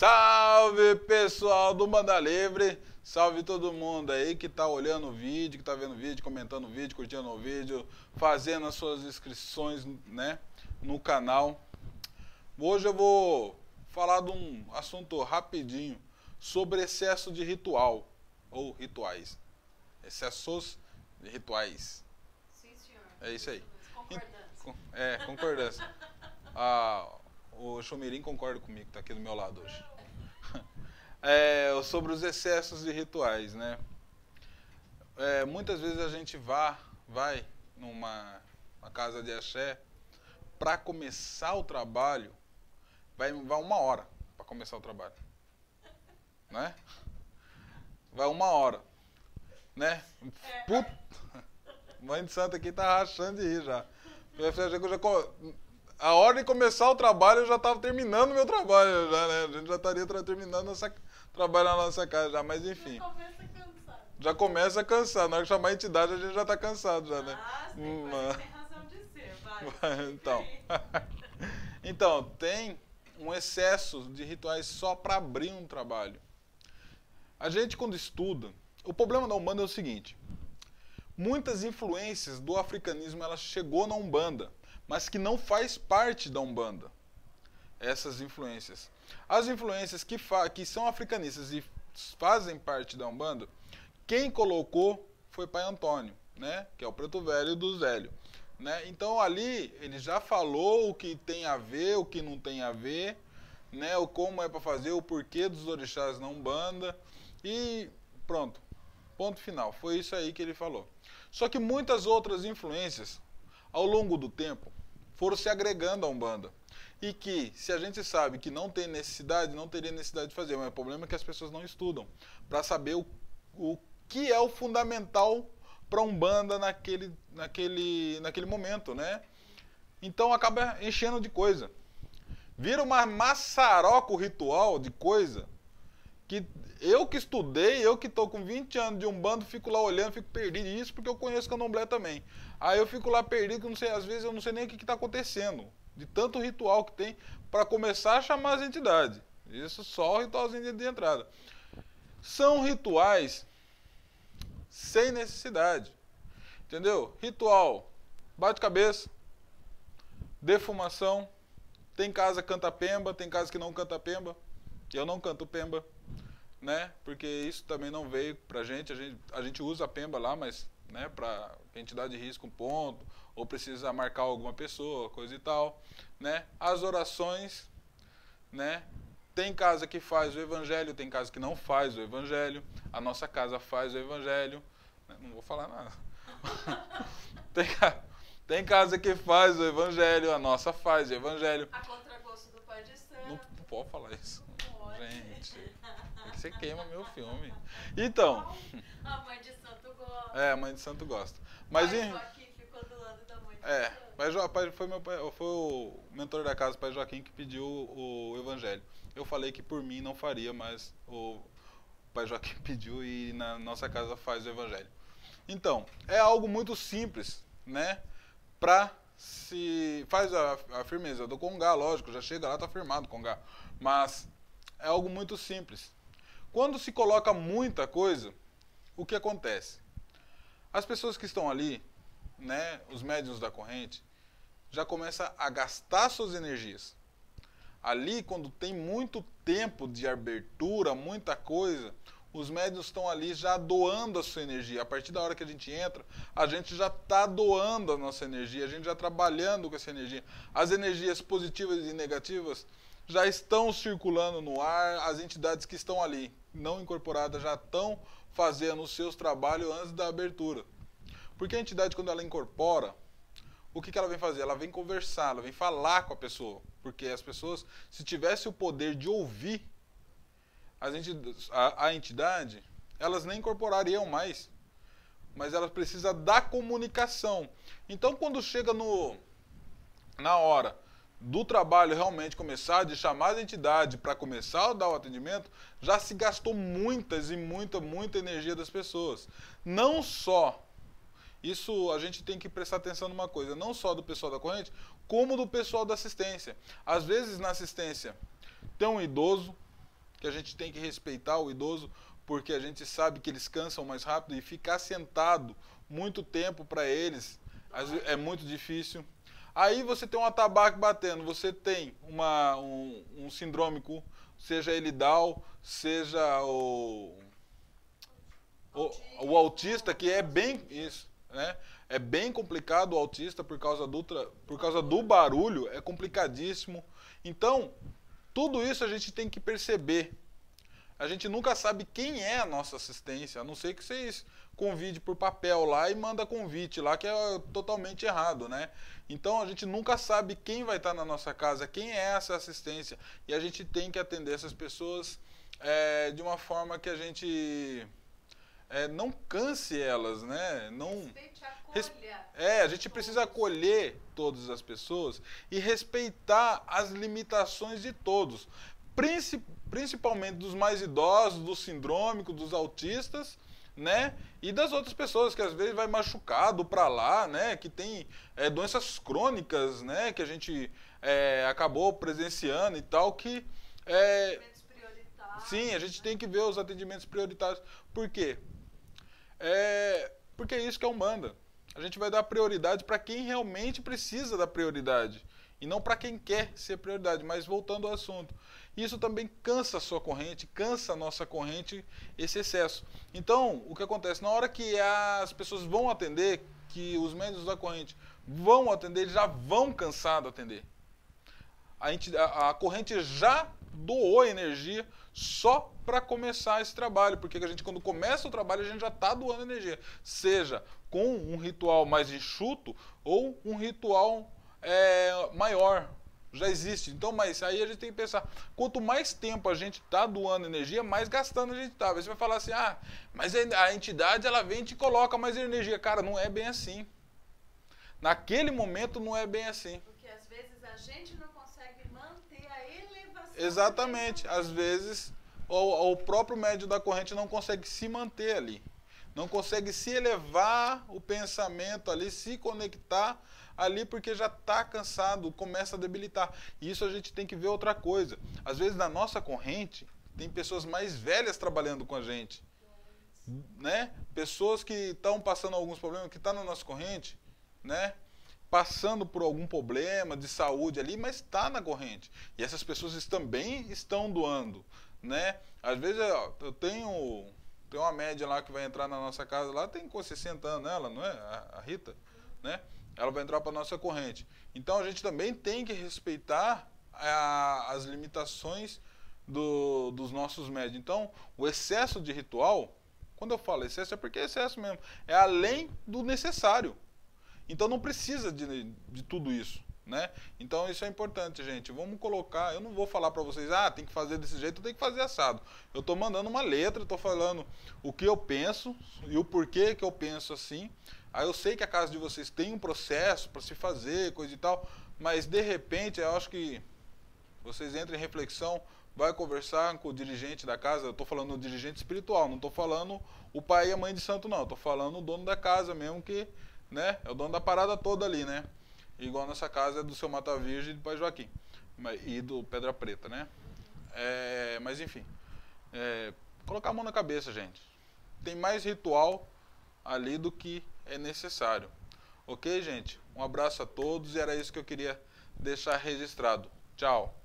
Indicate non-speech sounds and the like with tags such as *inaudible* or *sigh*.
Salve pessoal do Banda Livre, salve todo mundo aí que tá olhando o vídeo, que tá vendo o vídeo, comentando o vídeo, curtindo o vídeo, fazendo as suas inscrições, né, no canal. Hoje eu vou falar de um assunto rapidinho sobre excesso de ritual ou rituais. Excessos de rituais. Sim, senhor. É isso aí. Concordância. É, concordância. *laughs* Ah, o Chumirim concorda comigo, tá aqui do meu lado hoje. É, sobre os excessos de rituais, né? É, muitas vezes a gente vá, vai numa uma casa de axé para começar o trabalho, vai, vai uma hora para começar o trabalho, né? Vai uma hora, né? *laughs* Mãe de santo aqui tá rachando de rir já. A hora de começar o trabalho eu já estava terminando meu trabalho já, né? A gente já estaria terminando nossa trabalho na nossa casa já, mas enfim. Começa cansado. Já começa a cansar. Na hora que chamar a entidade a gente já está cansado já, né? Ah, tem Hum, que tem razão de ser, vai. *laughs* então. *laughs* então, tem um excesso de rituais só para abrir um trabalho. A gente quando estuda, o problema da Umbanda é o seguinte: muitas influências do africanismo ela chegou na Umbanda, mas que não faz parte da Umbanda. Essas influências. As influências que, que são africanistas e fazem parte da Umbanda, quem colocou foi Pai Antônio, né? Que é o preto velho do Zélio. Né? Então ali ele já falou o que tem a ver, o que não tem a ver, né? O como é para fazer, o porquê dos orixás na Umbanda e pronto. Ponto final. Foi isso aí que ele falou. Só que muitas outras influências ao longo do tempo foram se agregando à Umbanda. E que, se a gente sabe que não tem necessidade, não teria necessidade de fazer. Mas o problema é que as pessoas não estudam para saber o, o que é o fundamental para Umbanda naquele, naquele, naquele momento, né? Então acaba enchendo de coisa. Vira uma maçaroca ritual de coisa que eu que estudei, eu que estou com 20 anos de Umbanda, fico lá olhando, fico perdido. Isso porque eu conheço Candomblé também. Aí eu fico lá perdido, que não sei, às vezes eu não sei nem o que está acontecendo. De tanto ritual que tem para começar a chamar as entidades. Isso só o ritualzinho de- entrada. São rituais sem necessidade. Entendeu? Ritual, bate cabeça, defumação. Tem casa que canta pemba, tem casa que não canta pemba. Eu não canto pemba, né? Porque isso também não veio pra gente. A gente, a gente usa a pemba lá, mas, né, pra que a entidade risca um ponto, ou precisa marcar alguma pessoa, coisa e tal, né? As orações, né? Tem casa que faz o evangelho, tem casa que não faz o evangelho. A nossa casa faz o evangelho. né? Não vou falar nada. *laughs* tem, tem casa que faz o evangelho, a nossa faz o evangelho. A contragosto do pai de santo. Não, não pode falar isso. Pode. Gente, é que você queima meu filme. Então, *laughs* A mãe de santo. É, a mãe de santo gosta. Mas Pai em, Joaquim ficou do lado da mãe de é, santo. pai, Jo- pai, foi, meu pai, foi o mentor da casa, pai Joaquim, que pediu o, o evangelho. Eu falei que por mim não faria, mas o pai Joaquim *laughs* pediu e na nossa casa faz o evangelho. Então, é algo muito simples, né? Pra se. Faz a, a firmeza do Congá, lógico, já chega lá, tá firmado o Congá. Mas é algo muito simples. Quando se coloca muita coisa, o que acontece? As pessoas que estão ali, né, os médiuns da corrente, já começam a gastar suas energias. Ali, quando tem muito tempo de abertura, muita coisa, os médiuns estão ali já doando a sua energia. A partir da hora que a gente entra, a gente já está doando a nossa energia, a gente já trabalhando com essa energia. As energias positivas e negativas já estão circulando no ar, as entidades que estão ali, não incorporadas, já estão fazendo os seus trabalhos antes da abertura. Porque a entidade, quando ela incorpora, o que, que ela vem fazer? Ela vem conversar, ela vem falar com a pessoa. Porque as pessoas, se tivesse o poder de ouvir a, a entidade, elas nem incorporariam mais. Mas elas precisam da comunicação. Então, quando chega no, na hora do trabalho realmente começar, de chamar a entidade para começar a dar o atendimento, já se gastou muitas e muita, muita energia das pessoas. Não só isso a gente tem que prestar atenção numa coisa, não só do pessoal da corrente, como do pessoal da assistência. Às vezes na assistência tem um idoso, que a gente tem que respeitar o idoso porque a gente sabe que eles cansam mais rápido e ficar sentado muito tempo para eles é muito difícil. Aí você tem um atabaque batendo, você tem uma, um, um sindrômico, seja ele Down, seja o, o, o autista, que é bem isso, né? É bem complicado o autista por causa do, por causa do barulho, é complicadíssimo. Então, tudo isso a gente tem que perceber. A gente nunca sabe quem é a nossa assistência, a não ser que vocês convide por papel lá e manda convite lá, que é totalmente errado, né? Então a gente nunca sabe quem vai estar na nossa casa, quem é essa assistência. E a gente tem que atender essas pessoas é, de uma forma que a gente é, não canse elas, né? Não. É, a gente precisa acolher todas as pessoas e respeitar as limitações de todos, principalmente dos mais idosos, dos sindrômicos, dos autistas, né? E das outras pessoas que às vezes vai machucado para lá, né? Que tem é, doenças crônicas, né? Que a gente é, acabou presenciando e tal, que é, sim, a gente tem que ver os atendimentos prioritários. Por quê? É, porque é isso que é Umbanda. A gente vai dar prioridade para quem realmente precisa da prioridade e não para quem quer ser prioridade. Mas voltando ao assunto, isso também cansa a sua corrente, cansa a nossa corrente esse excesso. Então, o que acontece? Na hora que as pessoas vão atender, que os médicos da corrente vão atender, eles já vão cansar de atender. A, gente, a, a corrente já doou energia só para começar esse trabalho, porque a gente quando começa o trabalho a gente já está doando energia, seja com um ritual mais enxuto ou um ritual é, maior, já existe. Então, mas aí a gente tem que pensar, quanto mais tempo a gente está doando energia, mais gastando a gente está. Você vai falar assim, ah, mas a entidade ela vem e te coloca mais energia. Cara, não é bem assim. Naquele momento não é bem assim. Porque às vezes a gente não consegue manter a elevação. Exatamente. Às vezes o, o próprio médio da corrente não consegue se manter ali. Não consegue se elevar o pensamento ali, se conectar ali porque já está cansado, começa a debilitar. E isso a gente tem que ver outra coisa. Às vezes na nossa corrente tem pessoas mais velhas trabalhando com a gente, né? Pessoas que estão passando alguns problemas, que estão tá na nossa corrente, né? Passando por algum problema de saúde ali, mas está na corrente. E essas pessoas também estão doando, né? Às vezes eu tenho tem uma média lá que vai entrar na nossa casa lá, tem com 60 anos ela, não é? A, a Rita, né? ela vai entrar para nossa corrente. Então a gente também tem que respeitar a, as limitações do, dos nossos médios. Então, o excesso de ritual, quando eu falo excesso, é porque é excesso mesmo. É além do necessário. Então não precisa de, de tudo isso. Né? Então isso é importante, gente. Vamos colocar. Eu não vou falar para vocês, ah, tem que fazer desse jeito, tem que fazer assado. Eu estou mandando uma letra, estou falando o que eu penso e o porquê que eu penso assim. Aí eu sei que a casa de vocês tem um processo para se fazer, coisa e tal, mas de repente eu acho que vocês entrem em reflexão, vai conversar com o dirigente da casa, eu estou falando o dirigente espiritual, não estou falando o pai e a mãe de santo não, estou falando o dono da casa mesmo que, né, é o dono da parada toda ali, né? Igual nessa casa do seu Mata Virgem e do Pai Joaquim e do Pedra Preta, né? É, mas enfim, é, colocar a mão na cabeça, gente. Tem mais ritual ali do que é necessário. Ok, gente? Um abraço a todos e era isso que eu queria deixar registrado. Tchau.